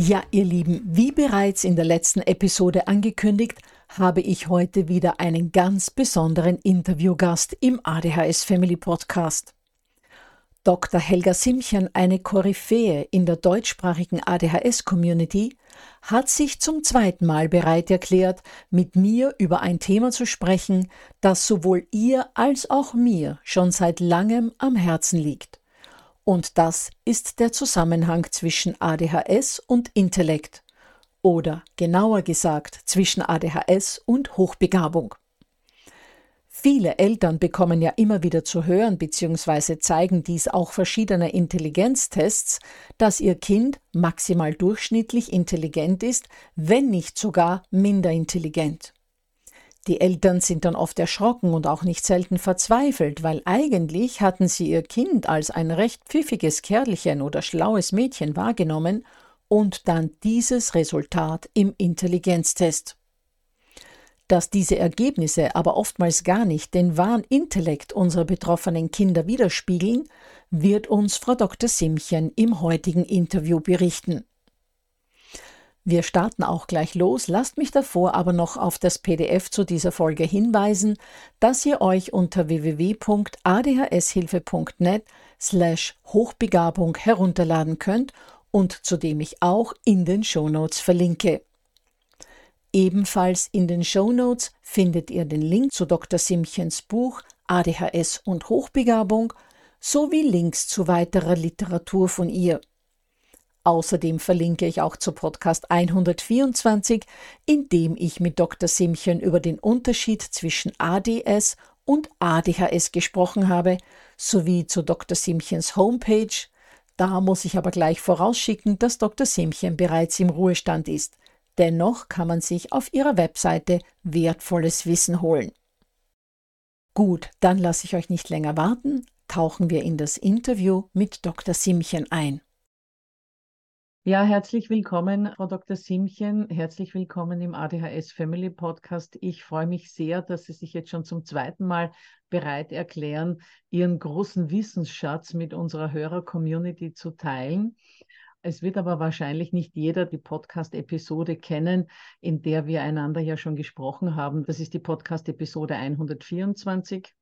Ja, ihr Lieben, wie bereits in der letzten Episode angekündigt, habe ich heute wieder einen ganz besonderen Interviewgast im ADHS Family Podcast. Dr. Helga Simchen, eine Koryphäe in der deutschsprachigen ADHS-Community, hat sich zum zweiten Mal bereit erklärt, mit mir über ein Thema zu sprechen, das sowohl ihr als auch mir schon seit langem am Herzen liegt. Und das ist der Zusammenhang zwischen ADHS und Intellekt oder genauer gesagt zwischen ADHS und Hochbegabung. Viele Eltern bekommen ja immer wieder zu hören bzw. zeigen dies auch verschiedene Intelligenztests, dass ihr Kind maximal durchschnittlich intelligent ist, wenn nicht sogar minder intelligent. Die Eltern sind dann oft erschrocken und auch nicht selten verzweifelt, weil eigentlich hatten sie ihr Kind als ein recht pfiffiges Kerlchen oder schlaues Mädchen wahrgenommen und dann dieses Resultat im Intelligenztest. Dass diese Ergebnisse aber oftmals gar nicht den wahren Intellekt unserer betroffenen Kinder widerspiegeln, wird uns Frau Dr. Simchen im heutigen Interview berichten. Wir starten auch gleich los, lasst mich davor aber noch auf das PDF zu dieser Folge hinweisen, das ihr euch unter www.adhshilfe.net slash Hochbegabung herunterladen könnt und zu dem ich auch in den Shownotes verlinke. Ebenfalls in den Shownotes findet ihr den Link zu Dr. Simchens Buch ADHS und Hochbegabung sowie Links zu weiterer Literatur von ihr. Außerdem verlinke ich auch zu Podcast 124, in dem ich mit Dr. Simchen über den Unterschied zwischen ADS und ADHS gesprochen habe, sowie zu Dr. Simchens Homepage. Da muss ich aber gleich vorausschicken, dass Dr. Simchen bereits im Ruhestand ist. Dennoch kann man sich auf ihrer Webseite wertvolles Wissen holen. Gut, dann lasse ich euch nicht länger warten, tauchen wir in das Interview mit Dr. Simchen ein. Ja, herzlich willkommen, Frau Dr. Simchen. Herzlich willkommen im ADHS Family Podcast. Ich freue mich sehr, dass Sie sich jetzt schon zum zweiten Mal bereit erklären, Ihren großen Wissensschatz mit unserer Hörer-Community zu teilen. Es wird aber wahrscheinlich nicht jeder die Podcast-Episode kennen, in der wir einander ja schon gesprochen haben. Das ist die Podcast-Episode 124.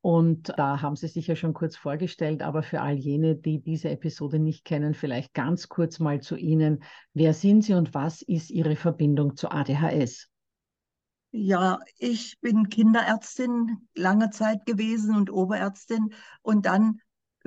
Und da haben Sie sich ja schon kurz vorgestellt, aber für all jene, die diese Episode nicht kennen, vielleicht ganz kurz mal zu Ihnen. Wer sind Sie und was ist Ihre Verbindung zu ADHS? Ja, ich bin Kinderärztin lange Zeit gewesen und Oberärztin und dann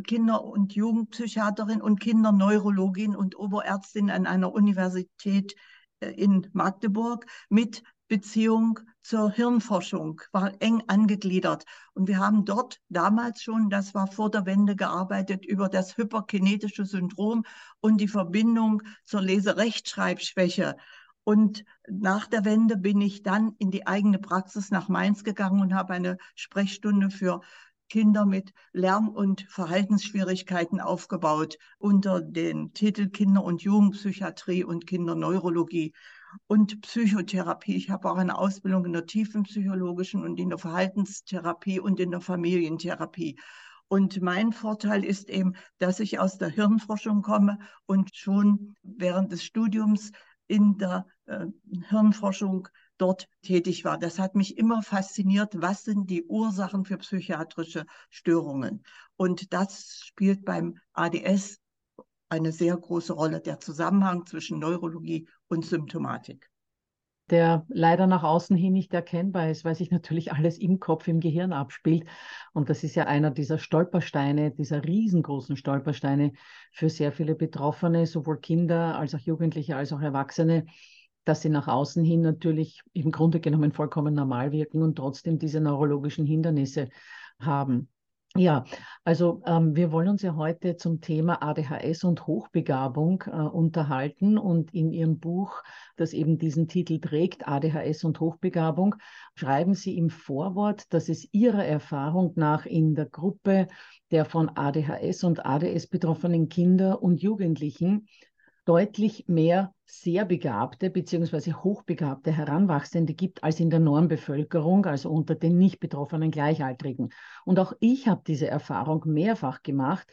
Kinder- und Jugendpsychiaterin und Kinderneurologin und Oberärztin an einer Universität äh, in Magdeburg mit Beziehung zur Hirnforschung, war eng angegliedert. Und wir haben dort damals schon, das war vor der Wende, gearbeitet über das hyperkinetische Syndrom und die Verbindung zur Leserechtschreibschwäche. Und nach der Wende bin ich dann in die eigene Praxis nach Mainz gegangen und habe eine Sprechstunde für Kinder mit Lern- und Verhaltensschwierigkeiten aufgebaut unter den Titel Kinder- und Jugendpsychiatrie und Kinderneurologie und Psychotherapie. Ich habe auch eine Ausbildung in der tiefenpsychologischen und in der Verhaltenstherapie und in der Familientherapie. Und mein Vorteil ist eben, dass ich aus der Hirnforschung komme und schon während des Studiums in der äh, Hirnforschung dort tätig war. Das hat mich immer fasziniert. Was sind die Ursachen für psychiatrische Störungen? Und das spielt beim ADS eine sehr große Rolle, der Zusammenhang zwischen Neurologie und Symptomatik. Der leider nach außen hin nicht erkennbar ist, weil sich natürlich alles im Kopf, im Gehirn abspielt. Und das ist ja einer dieser Stolpersteine, dieser riesengroßen Stolpersteine für sehr viele Betroffene, sowohl Kinder als auch Jugendliche als auch Erwachsene, dass sie nach außen hin natürlich im Grunde genommen vollkommen normal wirken und trotzdem diese neurologischen Hindernisse haben. Ja, also ähm, wir wollen uns ja heute zum Thema ADHS und Hochbegabung äh, unterhalten und in Ihrem Buch, das eben diesen Titel trägt, ADHS und Hochbegabung, schreiben Sie im Vorwort, dass es Ihrer Erfahrung nach in der Gruppe der von ADHS und ADS betroffenen Kinder und Jugendlichen deutlich mehr sehr begabte bzw. hochbegabte Heranwachsende gibt als in der Normbevölkerung, also unter den nicht betroffenen Gleichaltrigen. Und auch ich habe diese Erfahrung mehrfach gemacht.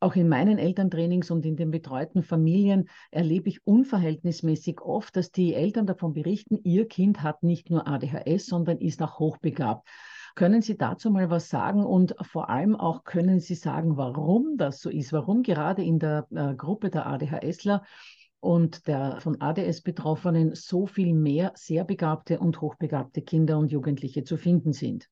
Auch in meinen Elterntrainings und in den betreuten Familien erlebe ich unverhältnismäßig oft, dass die Eltern davon berichten, ihr Kind hat nicht nur ADHS, sondern ist auch hochbegabt. Können Sie dazu mal was sagen und vor allem auch können Sie sagen, warum das so ist, warum gerade in der äh, Gruppe der ADHSler und der von ADS Betroffenen so viel mehr sehr begabte und hochbegabte Kinder und Jugendliche zu finden sind?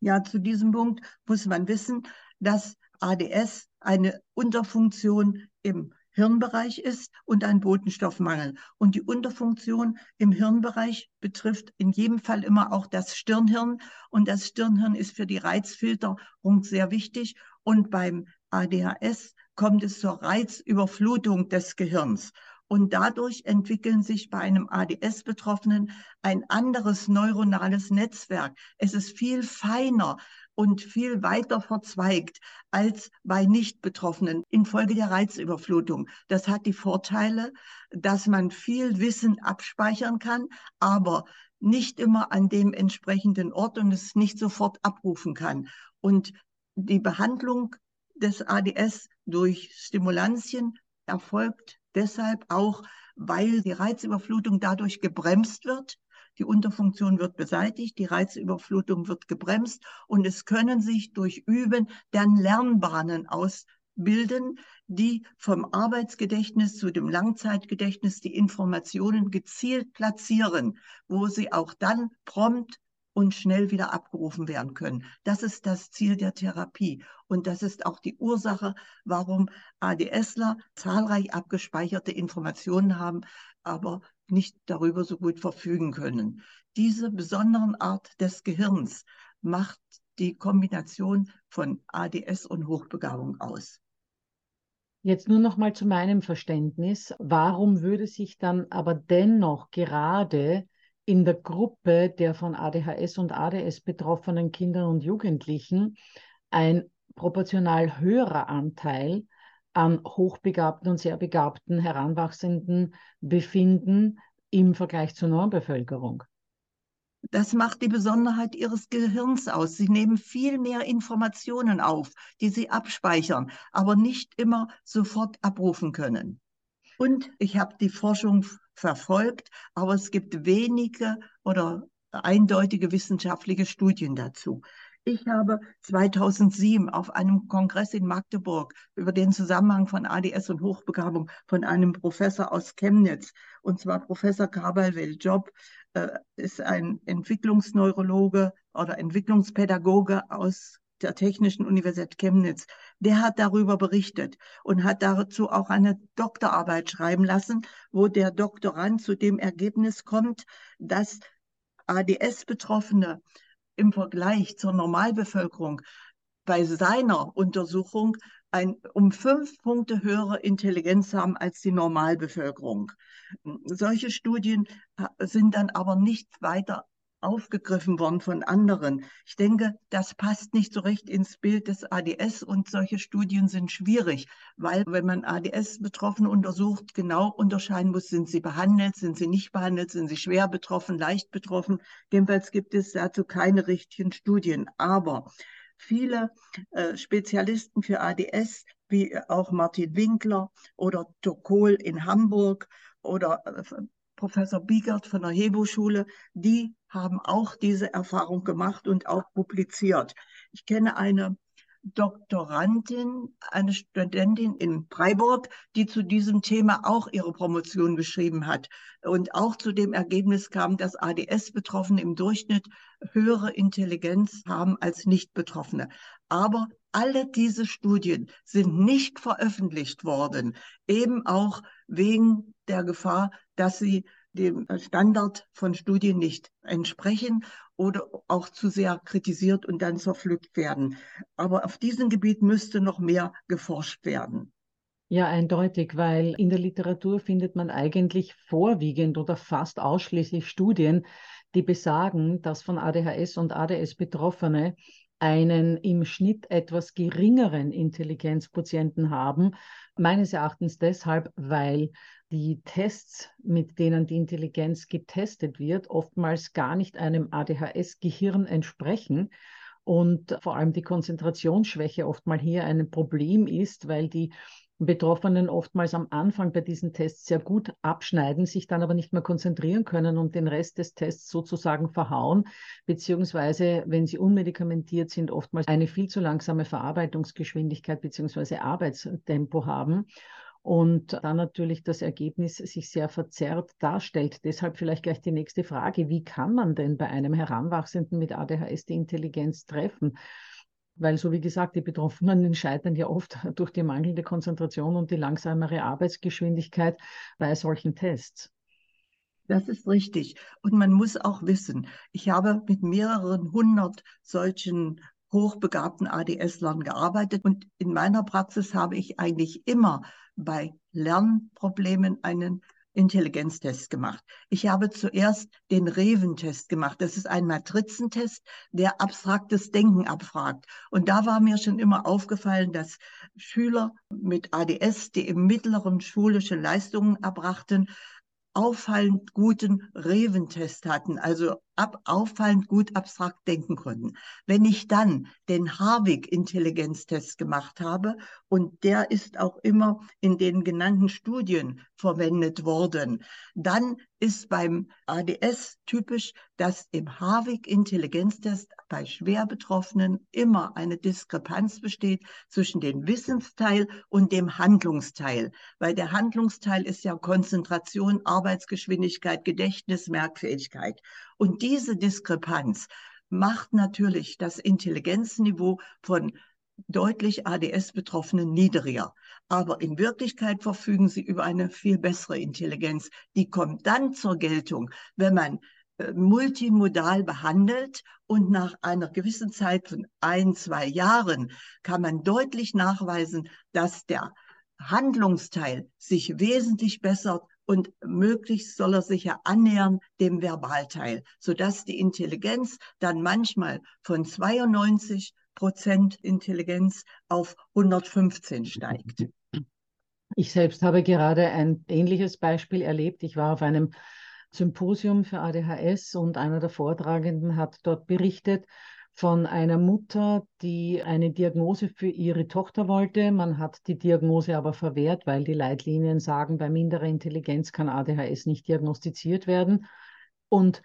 Ja, zu diesem Punkt muss man wissen, dass ADS eine Unterfunktion im Hirnbereich ist und ein Botenstoffmangel. Und die Unterfunktion im Hirnbereich betrifft in jedem Fall immer auch das Stirnhirn. Und das Stirnhirn ist für die Reizfilterung sehr wichtig. Und beim ADHS kommt es zur Reizüberflutung des Gehirns. Und dadurch entwickeln sich bei einem ADS-Betroffenen ein anderes neuronales Netzwerk. Es ist viel feiner und viel weiter verzweigt als bei Nicht-Betroffenen infolge der Reizüberflutung. Das hat die Vorteile, dass man viel Wissen abspeichern kann, aber nicht immer an dem entsprechenden Ort und es nicht sofort abrufen kann. Und die Behandlung des ADS durch Stimulantien erfolgt deshalb auch, weil die Reizüberflutung dadurch gebremst wird. Die Unterfunktion wird beseitigt, die Reizüberflutung wird gebremst und es können sich durch Üben dann Lernbahnen ausbilden, die vom Arbeitsgedächtnis zu dem Langzeitgedächtnis die Informationen gezielt platzieren, wo sie auch dann prompt und schnell wieder abgerufen werden können. Das ist das Ziel der Therapie. Und das ist auch die Ursache, warum ADSler zahlreich abgespeicherte Informationen haben, aber nicht darüber so gut verfügen können. Diese besonderen Art des Gehirns macht die Kombination von ADS und Hochbegabung aus. Jetzt nur noch mal zu meinem Verständnis. Warum würde sich dann aber dennoch gerade in der Gruppe der von ADHS und ADS betroffenen Kinder und Jugendlichen ein proportional höherer Anteil an hochbegabten und sehr begabten Heranwachsenden befinden im Vergleich zur Normbevölkerung. Das macht die Besonderheit ihres Gehirns aus. Sie nehmen viel mehr Informationen auf, die sie abspeichern, aber nicht immer sofort abrufen können. Und ich habe die Forschung verfolgt, aber es gibt wenige oder eindeutige wissenschaftliche Studien dazu. Ich habe 2007 auf einem Kongress in Magdeburg über den Zusammenhang von ADS und Hochbegabung von einem Professor aus Chemnitz, und zwar Professor Kabal Job, äh, ist ein Entwicklungsneurologe oder Entwicklungspädagoge aus der Technischen Universität Chemnitz, der hat darüber berichtet und hat dazu auch eine Doktorarbeit schreiben lassen, wo der Doktorand zu dem Ergebnis kommt, dass ADS-Betroffene im Vergleich zur Normalbevölkerung bei seiner Untersuchung ein um fünf Punkte höhere Intelligenz haben als die Normalbevölkerung. Solche Studien äh, sind dann aber nicht weiter aufgegriffen worden von anderen. Ich denke, das passt nicht so recht ins Bild des ADS und solche Studien sind schwierig, weil wenn man ADS-Betroffene untersucht, genau unterscheiden muss, sind sie behandelt, sind sie nicht behandelt, sind sie schwer betroffen, leicht betroffen. Jedenfalls gibt es dazu keine richtigen Studien. Aber viele äh, Spezialisten für ADS, wie auch Martin Winkler oder Tokol in Hamburg oder äh, Professor Biegert von der Hebo-Schule, die haben auch diese Erfahrung gemacht und auch publiziert. Ich kenne eine Doktorandin, eine Studentin in Freiburg, die zu diesem Thema auch ihre Promotion geschrieben hat und auch zu dem Ergebnis kam, dass ADS-Betroffene im Durchschnitt höhere Intelligenz haben als Nicht-Betroffene. Aber alle diese Studien sind nicht veröffentlicht worden, eben auch wegen der Gefahr, dass sie dem Standard von Studien nicht entsprechen oder auch zu sehr kritisiert und dann zerpflückt werden. Aber auf diesem Gebiet müsste noch mehr geforscht werden. Ja, eindeutig, weil in der Literatur findet man eigentlich vorwiegend oder fast ausschließlich Studien, die besagen, dass von ADHS und ADS Betroffene einen im Schnitt etwas geringeren Intelligenzquotienten haben. Meines Erachtens deshalb, weil die Tests, mit denen die Intelligenz getestet wird, oftmals gar nicht einem ADHS-Gehirn entsprechen und vor allem die Konzentrationsschwäche oftmals hier ein Problem ist, weil die Betroffenen oftmals am Anfang bei diesen Tests sehr gut abschneiden, sich dann aber nicht mehr konzentrieren können und den Rest des Tests sozusagen verhauen, beziehungsweise, wenn sie unmedikamentiert sind, oftmals eine viel zu langsame Verarbeitungsgeschwindigkeit beziehungsweise Arbeitstempo haben und dann natürlich das Ergebnis sich sehr verzerrt darstellt. Deshalb vielleicht gleich die nächste Frage, wie kann man denn bei einem Heranwachsenden mit ADHS die Intelligenz treffen? Weil, so wie gesagt, die Betroffenen scheitern ja oft durch die mangelnde Konzentration und die langsamere Arbeitsgeschwindigkeit bei solchen Tests. Das ist richtig. Und man muss auch wissen, ich habe mit mehreren hundert solchen hochbegabten ADS-Lern gearbeitet und in meiner Praxis habe ich eigentlich immer bei Lernproblemen einen Intelligenztest gemacht. Ich habe zuerst den Reven-Test gemacht. Das ist ein Matrizentest, der abstraktes Denken abfragt. Und da war mir schon immer aufgefallen, dass Schüler mit ADS, die im mittleren schulische Leistungen erbrachten, auffallend guten Reven-Test hatten, also ab, auffallend gut abstrakt denken konnten. Wenn ich dann den Harvig-Intelligenztest gemacht habe, und der ist auch immer in den genannten Studien verwendet worden, dann ist beim ADS typisch, dass im Harvig-Intelligenztest bei schwer Betroffenen immer eine Diskrepanz besteht zwischen dem Wissensteil und dem Handlungsteil, weil der Handlungsteil ist ja Konzentration, Arbeitsgeschwindigkeit, Gedächtnis, Merkfähigkeit. Und diese Diskrepanz macht natürlich das Intelligenzniveau von deutlich ADS-Betroffenen niedriger. Aber in Wirklichkeit verfügen sie über eine viel bessere Intelligenz. Die kommt dann zur Geltung, wenn man äh, multimodal behandelt und nach einer gewissen Zeit von ein, zwei Jahren kann man deutlich nachweisen, dass der Handlungsteil sich wesentlich bessert und möglichst soll er sich ja annähern dem Verbalteil, sodass die Intelligenz dann manchmal von 92 Prozent Intelligenz auf 115 steigt. Ich selbst habe gerade ein ähnliches Beispiel erlebt. Ich war auf einem Symposium für ADHS und einer der Vortragenden hat dort berichtet, von einer Mutter, die eine Diagnose für ihre Tochter wollte. Man hat die Diagnose aber verwehrt, weil die Leitlinien sagen, bei minderer Intelligenz kann ADHS nicht diagnostiziert werden. Und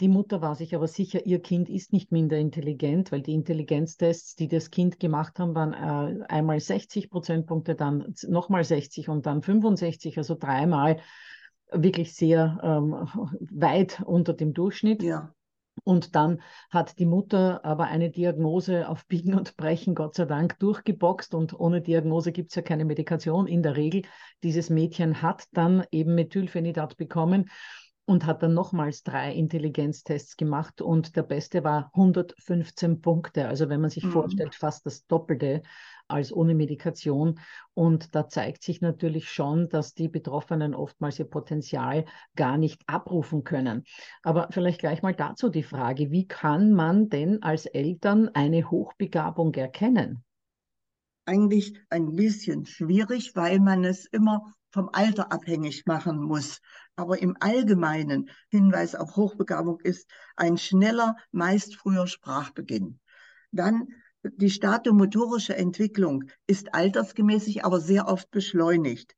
die Mutter war sich aber sicher, ihr Kind ist nicht minder intelligent, weil die Intelligenztests, die das Kind gemacht haben, waren äh, einmal 60 Prozentpunkte, dann nochmal 60 und dann 65, also dreimal wirklich sehr ähm, weit unter dem Durchschnitt. Ja. Und dann hat die Mutter aber eine Diagnose auf Biegen und Brechen, Gott sei Dank, durchgeboxt. Und ohne Diagnose gibt es ja keine Medikation in der Regel. Dieses Mädchen hat dann eben Methylphenidat bekommen und hat dann nochmals drei Intelligenztests gemacht und der beste war 115 Punkte. Also wenn man sich mhm. vorstellt, fast das Doppelte als ohne Medikation. Und da zeigt sich natürlich schon, dass die Betroffenen oftmals ihr Potenzial gar nicht abrufen können. Aber vielleicht gleich mal dazu die Frage, wie kann man denn als Eltern eine Hochbegabung erkennen? Eigentlich ein bisschen schwierig, weil man es immer vom Alter abhängig machen muss. Aber im Allgemeinen Hinweis auf Hochbegabung ist ein schneller, meist früher Sprachbeginn. Dann die statomotorische Entwicklung ist altersgemäßig, aber sehr oft beschleunigt.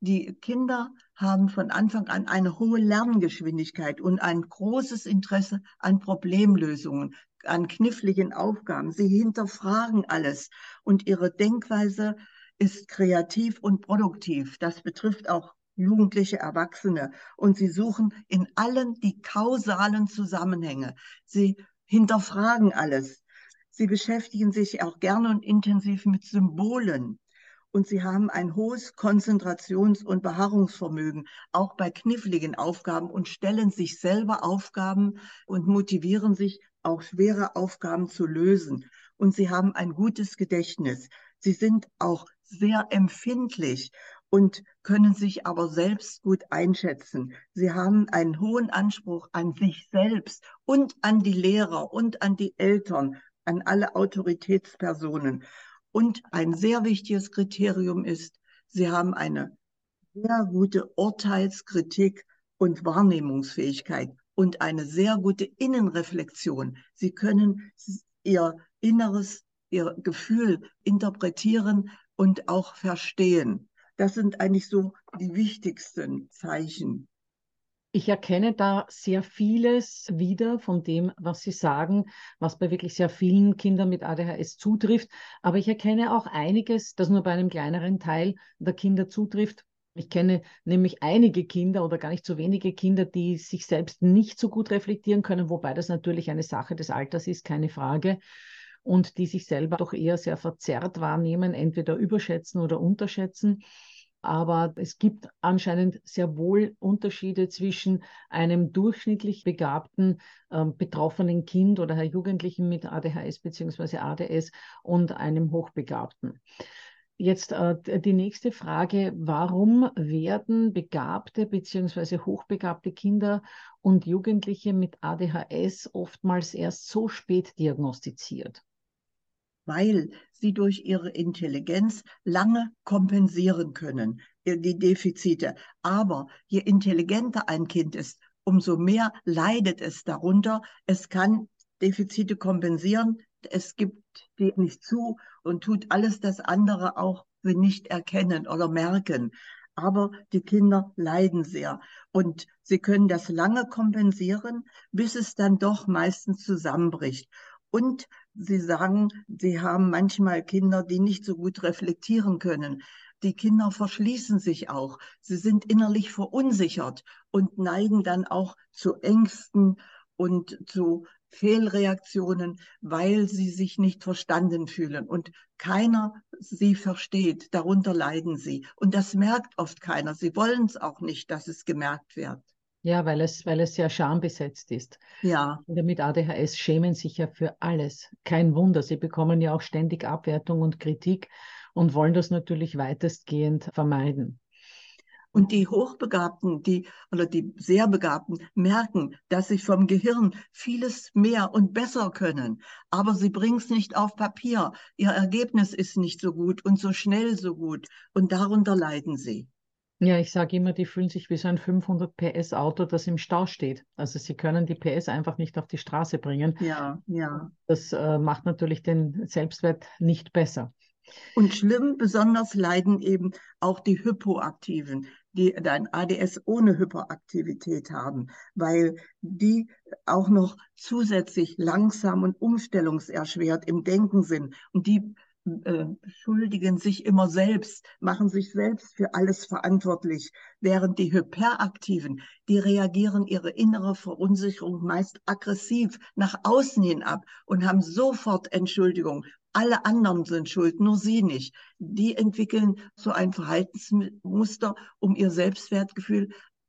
Die Kinder haben von Anfang an eine hohe Lerngeschwindigkeit und ein großes Interesse an Problemlösungen, an kniffligen Aufgaben. Sie hinterfragen alles und ihre Denkweise ist kreativ und produktiv. Das betrifft auch jugendliche Erwachsene. Und sie suchen in allen die kausalen Zusammenhänge. Sie hinterfragen alles. Sie beschäftigen sich auch gerne und intensiv mit Symbolen. Und sie haben ein hohes Konzentrations- und Beharrungsvermögen, auch bei kniffligen Aufgaben und stellen sich selber Aufgaben und motivieren sich, auch schwere Aufgaben zu lösen. Und sie haben ein gutes Gedächtnis. Sie sind auch sehr empfindlich und können sich aber selbst gut einschätzen. Sie haben einen hohen Anspruch an sich selbst und an die Lehrer und an die Eltern an alle Autoritätspersonen. Und ein sehr wichtiges Kriterium ist, sie haben eine sehr gute Urteilskritik und Wahrnehmungsfähigkeit und eine sehr gute Innenreflexion. Sie können ihr Inneres, ihr Gefühl interpretieren und auch verstehen. Das sind eigentlich so die wichtigsten Zeichen. Ich erkenne da sehr vieles wieder von dem, was Sie sagen, was bei wirklich sehr vielen Kindern mit ADHS zutrifft. Aber ich erkenne auch einiges, das nur bei einem kleineren Teil der Kinder zutrifft. Ich kenne nämlich einige Kinder oder gar nicht so wenige Kinder, die sich selbst nicht so gut reflektieren können, wobei das natürlich eine Sache des Alters ist, keine Frage. Und die sich selber doch eher sehr verzerrt wahrnehmen, entweder überschätzen oder unterschätzen. Aber es gibt anscheinend sehr wohl Unterschiede zwischen einem durchschnittlich begabten äh, betroffenen Kind oder Jugendlichen mit ADHS bzw. ADS und einem Hochbegabten. Jetzt äh, die nächste Frage, warum werden begabte bzw. hochbegabte Kinder und Jugendliche mit ADHS oftmals erst so spät diagnostiziert? Weil sie durch ihre Intelligenz lange kompensieren können, äh, die Defizite. Aber je intelligenter ein Kind ist, umso mehr leidet es darunter. Es kann Defizite kompensieren, es gibt die nicht zu und tut alles das andere auch nicht erkennen oder merken. Aber die Kinder leiden sehr und sie können das lange kompensieren, bis es dann doch meistens zusammenbricht. Und Sie sagen, Sie haben manchmal Kinder, die nicht so gut reflektieren können. Die Kinder verschließen sich auch. Sie sind innerlich verunsichert und neigen dann auch zu Ängsten und zu Fehlreaktionen, weil sie sich nicht verstanden fühlen und keiner sie versteht. Darunter leiden sie. Und das merkt oft keiner. Sie wollen es auch nicht, dass es gemerkt wird. Ja, weil es, weil es sehr schambesetzt ist. Ja. Kinder mit ADHS schämen sich ja für alles. Kein Wunder, sie bekommen ja auch ständig Abwertung und Kritik und wollen das natürlich weitestgehend vermeiden. Und die Hochbegabten, die oder die sehr Begabten merken, dass sie vom Gehirn vieles mehr und besser können, aber sie bringen es nicht auf Papier. Ihr Ergebnis ist nicht so gut und so schnell so gut und darunter leiden sie. Ja, ich sage immer, die fühlen sich wie so ein 500 PS Auto, das im Stau steht. Also sie können die PS einfach nicht auf die Straße bringen. Ja, ja. Das äh, macht natürlich den Selbstwert nicht besser. Und schlimm, besonders leiden eben auch die Hypoaktiven, die ein ADS ohne Hyperaktivität haben, weil die auch noch zusätzlich langsam und umstellungserschwert im Denken sind. Und die äh, schuldigen sich immer selbst, machen sich selbst für alles verantwortlich, während die Hyperaktiven, die reagieren ihre innere Verunsicherung meist aggressiv nach außen hin ab und haben sofort Entschuldigung. Alle anderen sind schuld, nur sie nicht. Die entwickeln so ein Verhaltensmuster, um ihr Selbstwertgefühl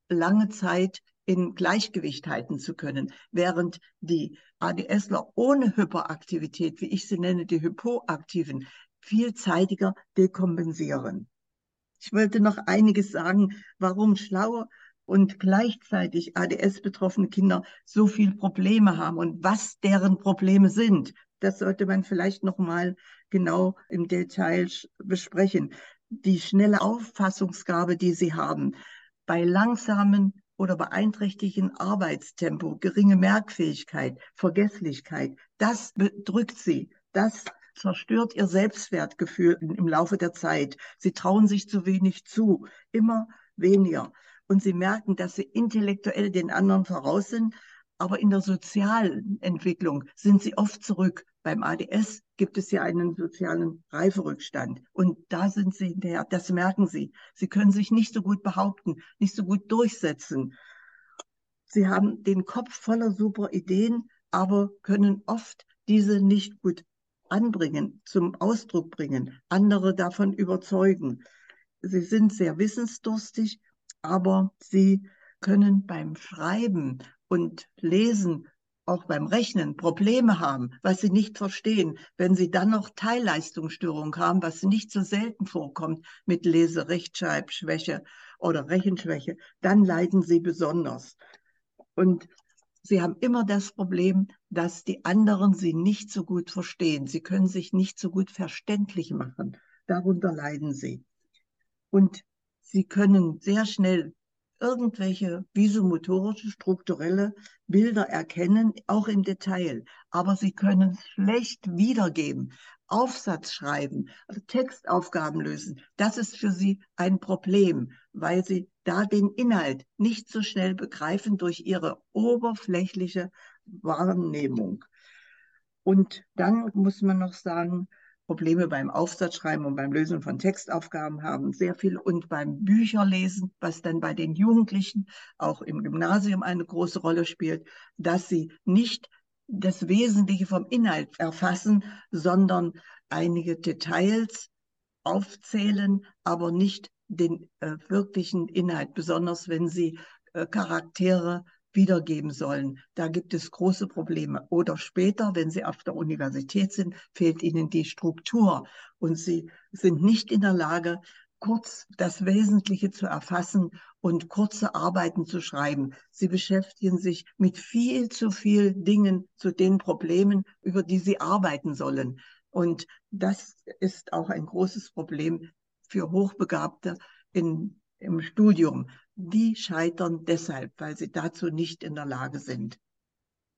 lange Zeit in Gleichgewicht halten zu können, während die ADSler ohne Hyperaktivität, wie ich sie nenne, die Hypoaktiven, vielzeitiger dekompensieren. Ich wollte noch einiges sagen, warum schlaue und gleichzeitig ADS-betroffene Kinder so viele Probleme haben und was deren Probleme sind. Das sollte man vielleicht noch mal genau im Detail besprechen. Die schnelle Auffassungsgabe, die sie haben, bei langsamen oder beeinträchtigen Arbeitstempo, geringe Merkfähigkeit, Vergesslichkeit, das bedrückt sie. Das zerstört ihr Selbstwertgefühl im Laufe der Zeit. Sie trauen sich zu wenig zu, immer weniger. Und sie merken, dass sie intellektuell den anderen voraus sind, aber in der sozialen Entwicklung sind sie oft zurück. Beim ADS gibt es ja einen sozialen Reiferückstand. Und da sind sie hinterher, das merken sie. Sie können sich nicht so gut behaupten, nicht so gut durchsetzen. Sie haben den Kopf voller super Ideen, aber können oft diese nicht gut anbringen, zum Ausdruck bringen, andere davon überzeugen. Sie sind sehr wissensdurstig, aber sie können beim Schreiben und Lesen auch beim Rechnen Probleme haben, was sie nicht verstehen, wenn sie dann noch Teilleistungsstörung haben, was nicht so selten vorkommt mit Leserechtschreibschwäche oder Rechenschwäche, dann leiden sie besonders. Und sie haben immer das Problem, dass die anderen sie nicht so gut verstehen. Sie können sich nicht so gut verständlich machen. Darunter leiden sie. Und sie können sehr schnell irgendwelche visomotorische, strukturelle Bilder erkennen, auch im Detail. Aber sie können schlecht wiedergeben. Aufsatz schreiben, also Textaufgaben lösen, das ist für sie ein Problem, weil sie da den Inhalt nicht so schnell begreifen durch ihre oberflächliche Wahrnehmung. Und dann muss man noch sagen, Probleme beim Aufsatzschreiben und beim Lösen von Textaufgaben haben, sehr viel und beim Bücherlesen, was dann bei den Jugendlichen auch im Gymnasium eine große Rolle spielt, dass sie nicht das Wesentliche vom Inhalt erfassen, sondern einige Details aufzählen, aber nicht den äh, wirklichen Inhalt, besonders wenn sie äh, Charaktere wiedergeben sollen. Da gibt es große Probleme. Oder später, wenn Sie auf der Universität sind, fehlt Ihnen die Struktur und Sie sind nicht in der Lage, kurz das Wesentliche zu erfassen und kurze Arbeiten zu schreiben. Sie beschäftigen sich mit viel zu viel Dingen zu den Problemen, über die Sie arbeiten sollen. Und das ist auch ein großes Problem für Hochbegabte in, im Studium die scheitern deshalb, weil sie dazu nicht in der Lage sind.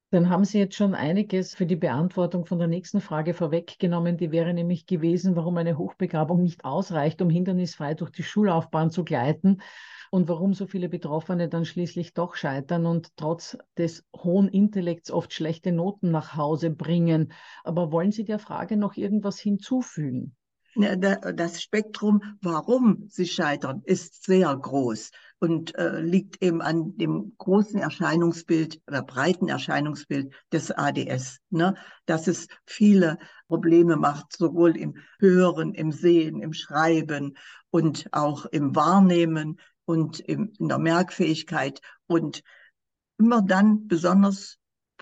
Dann haben Sie jetzt schon einiges für die Beantwortung von der nächsten Frage vorweggenommen. Die wäre nämlich gewesen, warum eine Hochbegabung nicht ausreicht, um hindernisfrei durch die Schullaufbahn zu gleiten und warum so viele Betroffene dann schließlich doch scheitern und trotz des hohen Intellekts oft schlechte Noten nach Hause bringen. Aber wollen Sie der Frage noch irgendwas hinzufügen? Das Spektrum, warum sie scheitern, ist sehr groß und äh, liegt eben an dem großen Erscheinungsbild oder breiten Erscheinungsbild des ADS, ne? dass es viele Probleme macht, sowohl im Hören, im Sehen, im Schreiben und auch im Wahrnehmen und in der Merkfähigkeit und immer dann besonders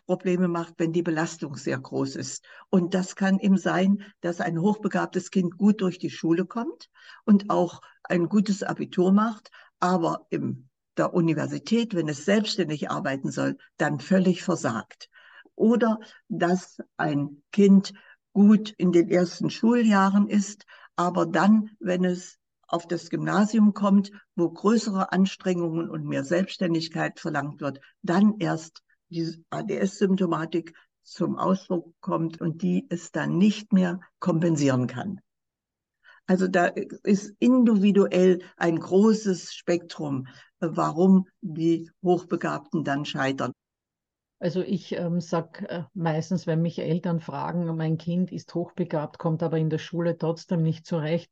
Probleme macht, wenn die Belastung sehr groß ist. Und das kann eben sein, dass ein hochbegabtes Kind gut durch die Schule kommt und auch ein gutes Abitur macht, aber in der Universität, wenn es selbstständig arbeiten soll, dann völlig versagt. Oder dass ein Kind gut in den ersten Schuljahren ist, aber dann, wenn es auf das Gymnasium kommt, wo größere Anstrengungen und mehr Selbstständigkeit verlangt wird, dann erst die ADS-Symptomatik zum Ausdruck kommt und die es dann nicht mehr kompensieren kann. Also da ist individuell ein großes Spektrum, warum die Hochbegabten dann scheitern. Also ich ähm, sage äh, meistens, wenn mich Eltern fragen, mein Kind ist hochbegabt, kommt aber in der Schule trotzdem nicht zurecht,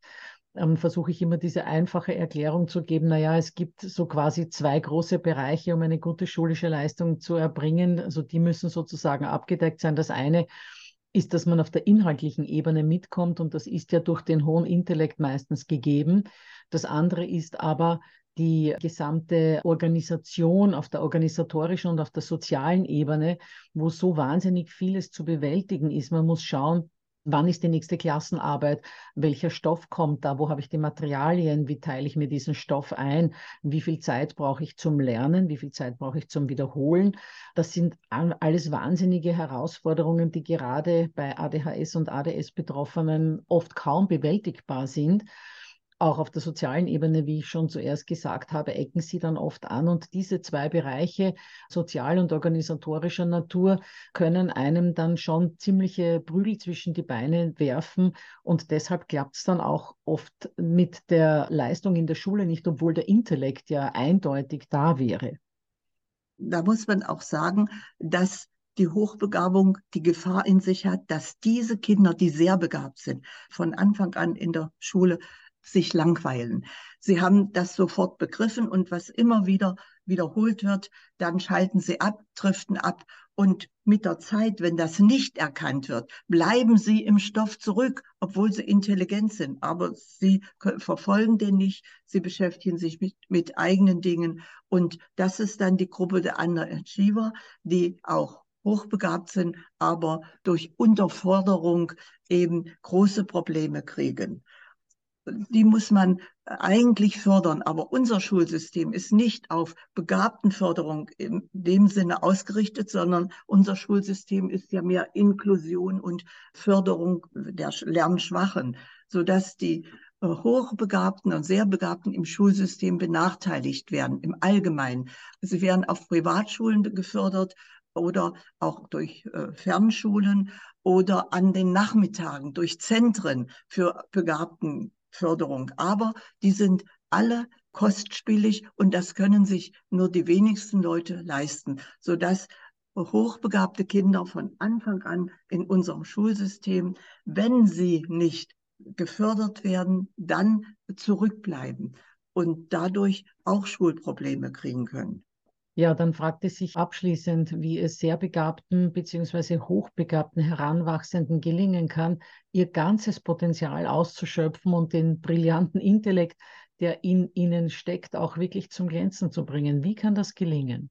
ähm, versuche ich immer diese einfache Erklärung zu geben, naja, es gibt so quasi zwei große Bereiche, um eine gute schulische Leistung zu erbringen. Also die müssen sozusagen abgedeckt sein. Das eine ist, dass man auf der inhaltlichen Ebene mitkommt und das ist ja durch den hohen Intellekt meistens gegeben. Das andere ist aber, die gesamte Organisation auf der organisatorischen und auf der sozialen Ebene, wo so wahnsinnig vieles zu bewältigen ist. Man muss schauen, wann ist die nächste Klassenarbeit, welcher Stoff kommt da, wo habe ich die Materialien, wie teile ich mir diesen Stoff ein, wie viel Zeit brauche ich zum Lernen, wie viel Zeit brauche ich zum Wiederholen. Das sind alles wahnsinnige Herausforderungen, die gerade bei ADHS und ADS-Betroffenen oft kaum bewältigbar sind auch auf der sozialen Ebene, wie ich schon zuerst gesagt habe, ecken sie dann oft an. Und diese zwei Bereiche, sozial und organisatorischer Natur, können einem dann schon ziemliche Prügel zwischen die Beine werfen. Und deshalb klappt es dann auch oft mit der Leistung in der Schule nicht, obwohl der Intellekt ja eindeutig da wäre. Da muss man auch sagen, dass die Hochbegabung die Gefahr in sich hat, dass diese Kinder, die sehr begabt sind, von Anfang an in der Schule sich langweilen. Sie haben das sofort begriffen und was immer wieder wiederholt wird, dann schalten sie ab, driften ab und mit der Zeit, wenn das nicht erkannt wird, bleiben sie im Stoff zurück, obwohl sie intelligent sind. Aber sie verfolgen den nicht, sie beschäftigen sich mit, mit eigenen Dingen. Und das ist dann die Gruppe der Underachiever, die auch hochbegabt sind, aber durch Unterforderung eben große Probleme kriegen die muss man eigentlich fördern. Aber unser Schulsystem ist nicht auf Begabtenförderung in dem Sinne ausgerichtet, sondern unser Schulsystem ist ja mehr Inklusion und Förderung der Lernschwachen, sodass die äh, Hochbegabten und sehr Begabten im Schulsystem benachteiligt werden, im Allgemeinen. Sie werden auf Privatschulen gefördert oder auch durch äh, Fernschulen oder an den Nachmittagen durch Zentren für Begabten Förderung. Aber die sind alle kostspielig und das können sich nur die wenigsten Leute leisten, sodass hochbegabte Kinder von Anfang an in unserem Schulsystem, wenn sie nicht gefördert werden, dann zurückbleiben und dadurch auch Schulprobleme kriegen können. Ja, dann fragte sich abschließend, wie es sehr begabten bzw. hochbegabten Heranwachsenden gelingen kann, ihr ganzes Potenzial auszuschöpfen und den brillanten Intellekt, der in ihnen steckt, auch wirklich zum Glänzen zu bringen. Wie kann das gelingen?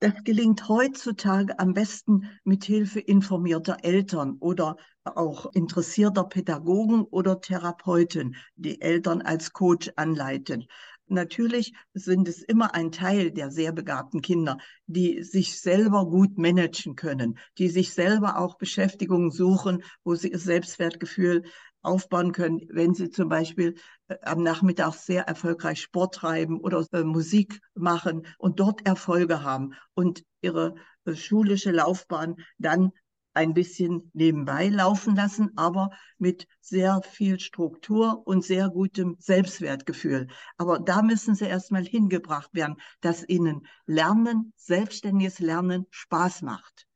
Das gelingt heutzutage am besten mit Hilfe informierter Eltern oder auch interessierter Pädagogen oder Therapeuten, die Eltern als Coach anleiten. Natürlich sind es immer ein Teil der sehr begabten Kinder, die sich selber gut managen können, die sich selber auch Beschäftigungen suchen, wo sie ihr Selbstwertgefühl aufbauen können, wenn sie zum Beispiel äh, am Nachmittag sehr erfolgreich Sport treiben oder äh, Musik machen und dort Erfolge haben und ihre äh, schulische Laufbahn dann ein bisschen nebenbei laufen lassen, aber mit sehr viel Struktur und sehr gutem Selbstwertgefühl. Aber da müssen sie erstmal hingebracht werden, dass ihnen Lernen, selbstständiges Lernen Spaß macht.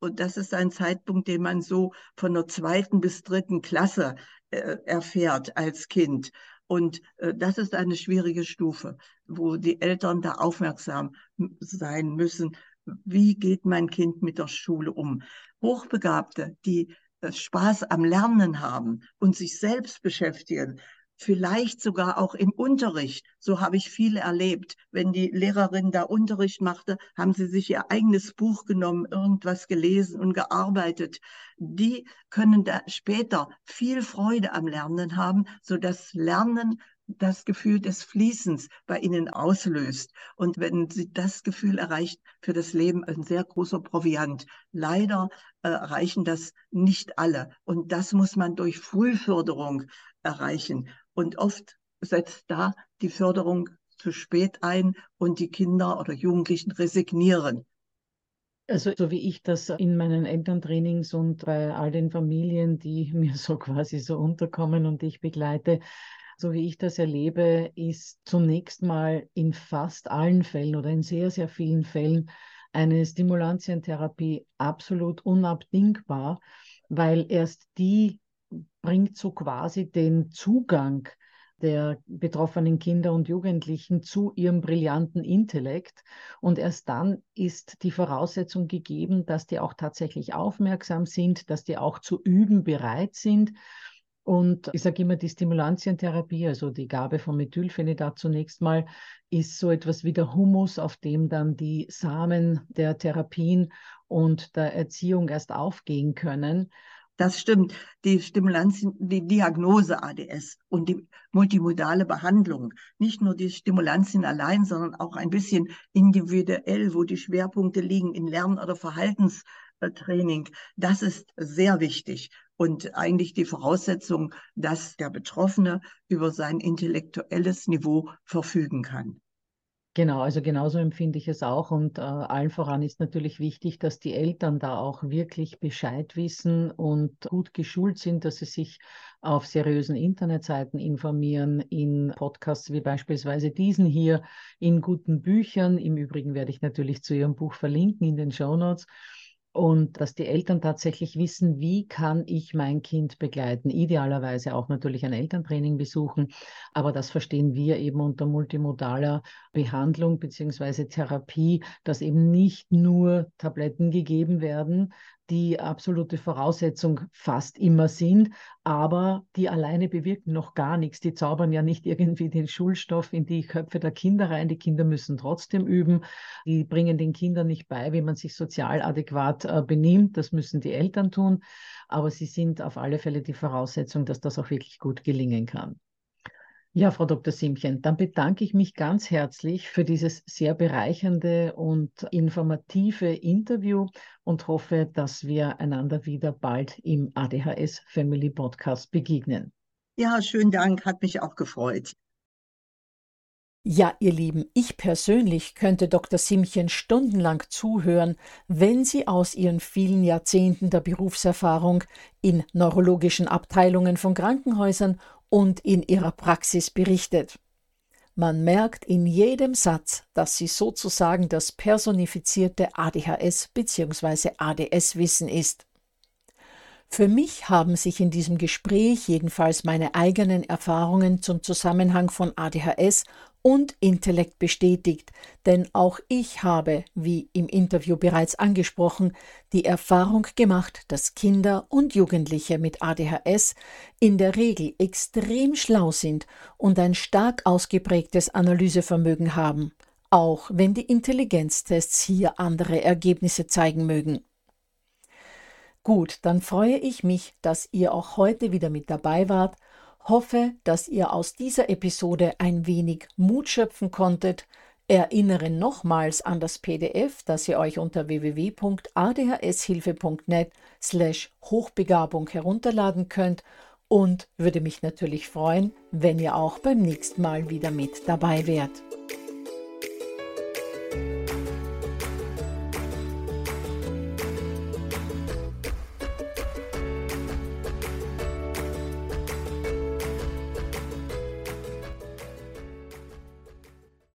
Und das ist ein Zeitpunkt, den man so von der zweiten bis dritten Klasse äh, erfährt als Kind. Und äh, das ist eine schwierige Stufe, wo die Eltern da aufmerksam sein müssen. Wie geht mein Kind mit der Schule um? Hochbegabte, die äh, Spaß am Lernen haben und sich selbst beschäftigen, vielleicht sogar auch im Unterricht. So habe ich viele erlebt. Wenn die Lehrerin da Unterricht machte, haben sie sich ihr eigenes Buch genommen, irgendwas gelesen und gearbeitet. Die können da später viel Freude am Lernen haben, so dass Lernen das Gefühl des Fließens bei ihnen auslöst. Und wenn sie das Gefühl erreicht, für das Leben ein sehr großer Proviant. Leider äh, erreichen das nicht alle. Und das muss man durch Frühförderung erreichen. Und oft setzt da die Förderung zu spät ein und die Kinder oder Jugendlichen resignieren. Also so wie ich das in meinen Elterntrainings und bei all den Familien, die mir so quasi so unterkommen und ich begleite, so wie ich das erlebe, ist zunächst mal in fast allen Fällen oder in sehr, sehr vielen Fällen eine Stimulantientherapie absolut unabdingbar, weil erst die bringt so quasi den Zugang der betroffenen Kinder und Jugendlichen zu ihrem brillanten Intellekt. Und erst dann ist die Voraussetzung gegeben, dass die auch tatsächlich aufmerksam sind, dass die auch zu üben bereit sind. Und ich sage immer, die Stimulantientherapie, also die Gabe von Methylphenidat zunächst mal, ist so etwas wie der Humus, auf dem dann die Samen der Therapien und der Erziehung erst aufgehen können. Das stimmt. Die Stimulantien, die Diagnose ADS und die multimodale Behandlung, nicht nur die Stimulantien allein, sondern auch ein bisschen individuell, wo die Schwerpunkte liegen in Lern- oder Verhaltenstraining, das ist sehr wichtig und eigentlich die Voraussetzung, dass der Betroffene über sein intellektuelles Niveau verfügen kann. Genau, also genauso empfinde ich es auch. Und äh, allen voran ist natürlich wichtig, dass die Eltern da auch wirklich Bescheid wissen und gut geschult sind, dass sie sich auf seriösen Internetseiten informieren, in Podcasts wie beispielsweise diesen hier, in guten Büchern. Im Übrigen werde ich natürlich zu Ihrem Buch verlinken in den Show Notes und dass die Eltern tatsächlich wissen, wie kann ich mein Kind begleiten. Idealerweise auch natürlich ein Elterntraining besuchen, aber das verstehen wir eben unter multimodaler Behandlung beziehungsweise Therapie, dass eben nicht nur Tabletten gegeben werden, die absolute Voraussetzung fast immer sind, aber die alleine bewirken noch gar nichts. Die zaubern ja nicht irgendwie den Schulstoff in die Köpfe der Kinder rein. Die Kinder müssen trotzdem üben. Die bringen den Kindern nicht bei, wie man sich sozial adäquat äh, benimmt. Das müssen die Eltern tun. Aber sie sind auf alle Fälle die Voraussetzung, dass das auch wirklich gut gelingen kann. Ja, Frau Dr. Simchen, dann bedanke ich mich ganz herzlich für dieses sehr bereichernde und informative Interview und hoffe, dass wir einander wieder bald im ADHS Family Podcast begegnen. Ja, schönen Dank, hat mich auch gefreut. Ja, ihr Lieben, ich persönlich könnte Dr. Simchen stundenlang zuhören, wenn sie aus ihren vielen Jahrzehnten der Berufserfahrung in neurologischen Abteilungen von Krankenhäusern und in ihrer Praxis berichtet. Man merkt in jedem Satz, dass sie sozusagen das personifizierte ADHS bzw. ADS-Wissen ist. Für mich haben sich in diesem Gespräch jedenfalls meine eigenen Erfahrungen zum Zusammenhang von ADHS und Intellekt bestätigt, denn auch ich habe, wie im Interview bereits angesprochen, die Erfahrung gemacht, dass Kinder und Jugendliche mit ADHS in der Regel extrem schlau sind und ein stark ausgeprägtes Analysevermögen haben, auch wenn die Intelligenztests hier andere Ergebnisse zeigen mögen. Gut, dann freue ich mich, dass ihr auch heute wieder mit dabei wart hoffe, dass ihr aus dieser Episode ein wenig Mut schöpfen konntet. Erinnere nochmals an das PDF, das ihr euch unter www.adhshilfe.net slash Hochbegabung herunterladen könnt und würde mich natürlich freuen, wenn ihr auch beim nächsten Mal wieder mit dabei wärt.